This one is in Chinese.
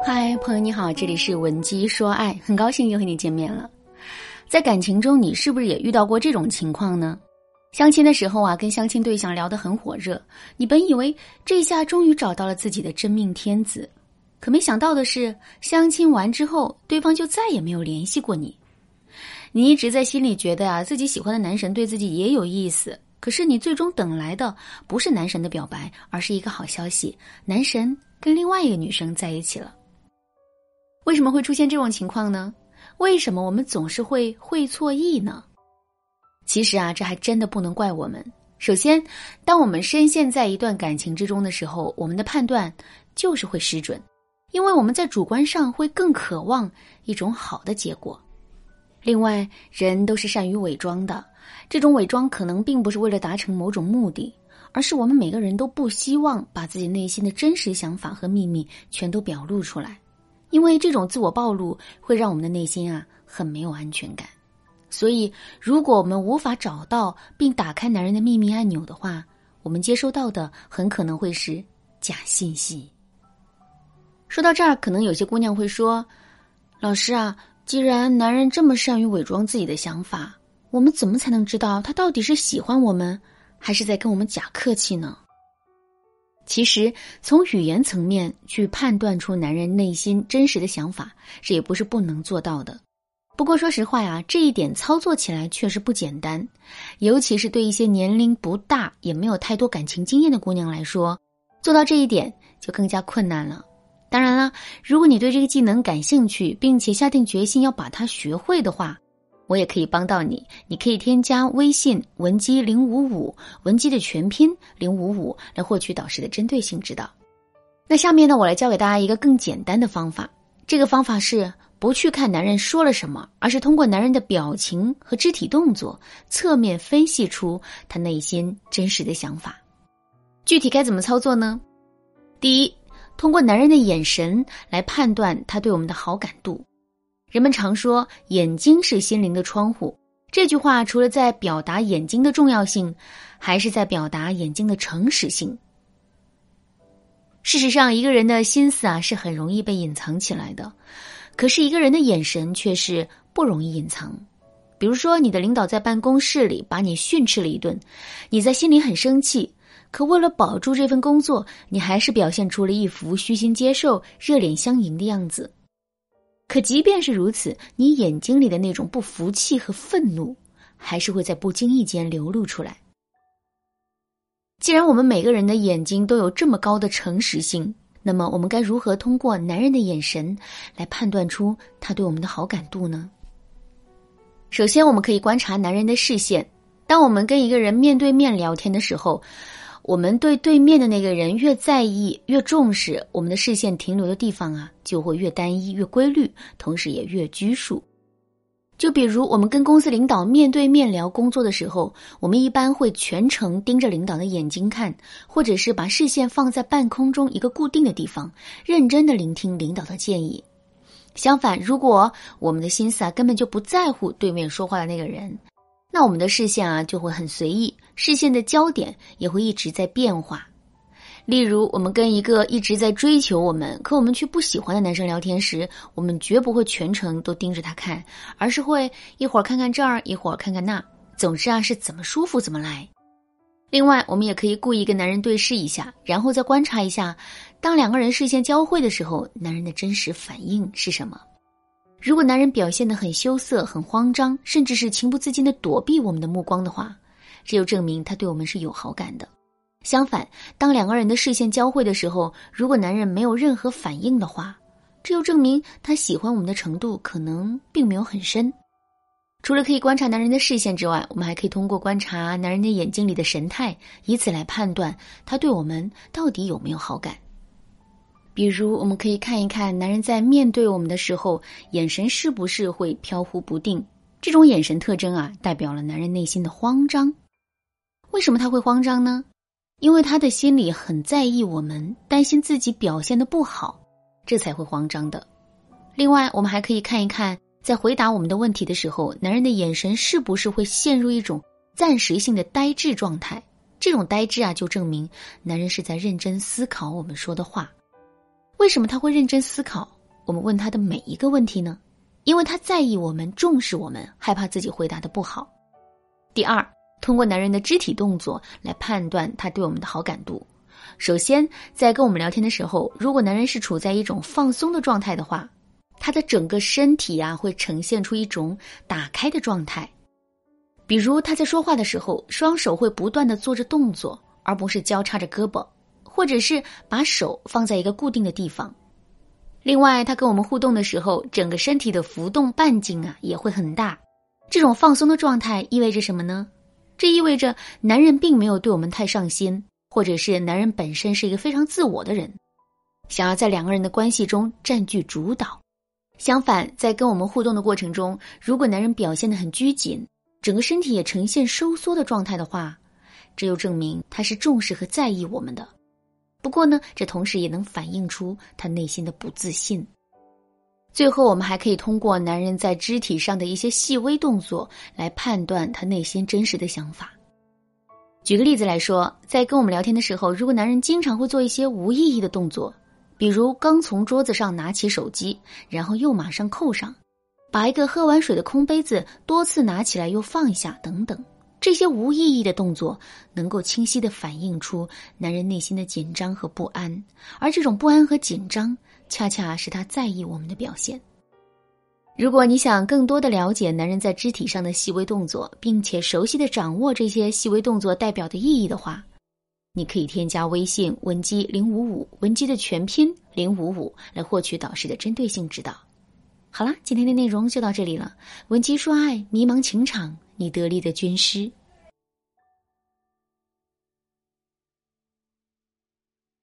嗨，朋友你好，这里是文姬说爱，很高兴又和你见面了。在感情中，你是不是也遇到过这种情况呢？相亲的时候啊，跟相亲对象聊得很火热，你本以为这下终于找到了自己的真命天子，可没想到的是，相亲完之后，对方就再也没有联系过你。你一直在心里觉得啊，自己喜欢的男神对自己也有意思，可是你最终等来的不是男神的表白，而是一个好消息：男神跟另外一个女生在一起了。为什么会出现这种情况呢？为什么我们总是会会错意呢？其实啊，这还真的不能怪我们。首先，当我们深陷在一段感情之中的时候，我们的判断就是会失准，因为我们在主观上会更渴望一种好的结果。另外，人都是善于伪装的，这种伪装可能并不是为了达成某种目的，而是我们每个人都不希望把自己内心的真实想法和秘密全都表露出来。因为这种自我暴露会让我们的内心啊很没有安全感，所以如果我们无法找到并打开男人的秘密按钮的话，我们接收到的很可能会是假信息。说到这儿，可能有些姑娘会说：“老师啊，既然男人这么善于伪装自己的想法，我们怎么才能知道他到底是喜欢我们，还是在跟我们假客气呢？”其实，从语言层面去判断出男人内心真实的想法，这也不是不能做到的。不过，说实话呀，这一点操作起来确实不简单，尤其是对一些年龄不大也没有太多感情经验的姑娘来说，做到这一点就更加困难了。当然了，如果你对这个技能感兴趣，并且下定决心要把它学会的话，我也可以帮到你，你可以添加微信文姬零五五，文姬的全拼零五五，来获取导师的针对性指导。那下面呢，我来教给大家一个更简单的方法。这个方法是不去看男人说了什么，而是通过男人的表情和肢体动作，侧面分析出他内心真实的想法。具体该怎么操作呢？第一，通过男人的眼神来判断他对我们的好感度。人们常说“眼睛是心灵的窗户”，这句话除了在表达眼睛的重要性，还是在表达眼睛的诚实性。事实上，一个人的心思啊是很容易被隐藏起来的，可是一个人的眼神却是不容易隐藏。比如说，你的领导在办公室里把你训斥了一顿，你在心里很生气，可为了保住这份工作，你还是表现出了一副虚心接受、热脸相迎的样子。可即便是如此，你眼睛里的那种不服气和愤怒，还是会在不经意间流露出来。既然我们每个人的眼睛都有这么高的诚实性，那么我们该如何通过男人的眼神来判断出他对我们的好感度呢？首先，我们可以观察男人的视线。当我们跟一个人面对面聊天的时候。我们对对面的那个人越在意、越重视，我们的视线停留的地方啊，就会越单一、越规律，同时也越拘束。就比如我们跟公司领导面对面聊工作的时候，我们一般会全程盯着领导的眼睛看，或者是把视线放在半空中一个固定的地方，认真的聆听领导的建议。相反，如果我们的心思啊根本就不在乎对面说话的那个人。那我们的视线啊就会很随意，视线的焦点也会一直在变化。例如，我们跟一个一直在追求我们，可我们却不喜欢的男生聊天时，我们绝不会全程都盯着他看，而是会一会儿看看这儿，一会儿看看那，总之啊是怎么舒服怎么来。另外，我们也可以故意跟男人对视一下，然后再观察一下，当两个人视线交汇的时候，男人的真实反应是什么。如果男人表现得很羞涩、很慌张，甚至是情不自禁的躲避我们的目光的话，这就证明他对我们是有好感的。相反，当两个人的视线交汇的时候，如果男人没有任何反应的话，这又证明他喜欢我们的程度可能并没有很深。除了可以观察男人的视线之外，我们还可以通过观察男人的眼睛里的神态，以此来判断他对我们到底有没有好感。比如，我们可以看一看男人在面对我们的时候，眼神是不是会飘忽不定。这种眼神特征啊，代表了男人内心的慌张。为什么他会慌张呢？因为他的心里很在意我们，担心自己表现的不好，这才会慌张的。另外，我们还可以看一看，在回答我们的问题的时候，男人的眼神是不是会陷入一种暂时性的呆滞状态。这种呆滞啊，就证明男人是在认真思考我们说的话。为什么他会认真思考我们问他的每一个问题呢？因为他在意我们，重视我们，害怕自己回答的不好。第二，通过男人的肢体动作来判断他对我们的好感度。首先，在跟我们聊天的时候，如果男人是处在一种放松的状态的话，他的整个身体啊会呈现出一种打开的状态。比如他在说话的时候，双手会不断的做着动作，而不是交叉着胳膊，或者是把手放在一个固定的地方。另外，他跟我们互动的时候，整个身体的浮动半径啊也会很大。这种放松的状态意味着什么呢？这意味着男人并没有对我们太上心，或者是男人本身是一个非常自我的人，想要在两个人的关系中占据主导。相反，在跟我们互动的过程中，如果男人表现得很拘谨，整个身体也呈现收缩的状态的话，这又证明他是重视和在意我们的。不过呢，这同时也能反映出他内心的不自信。最后，我们还可以通过男人在肢体上的一些细微动作来判断他内心真实的想法。举个例子来说，在跟我们聊天的时候，如果男人经常会做一些无意义的动作，比如刚从桌子上拿起手机，然后又马上扣上。把一个喝完水的空杯子多次拿起来又放一下，等等，这些无意义的动作能够清晰的反映出男人内心的紧张和不安，而这种不安和紧张，恰恰是他在意我们的表现。如果你想更多的了解男人在肢体上的细微动作，并且熟悉的掌握这些细微动作代表的意义的话，你可以添加微信文姬零五五，文姬的全拼零五五，来获取导师的针对性指导。好了，今天的内容就到这里了。文姬说爱，迷茫情场，你得力的军师。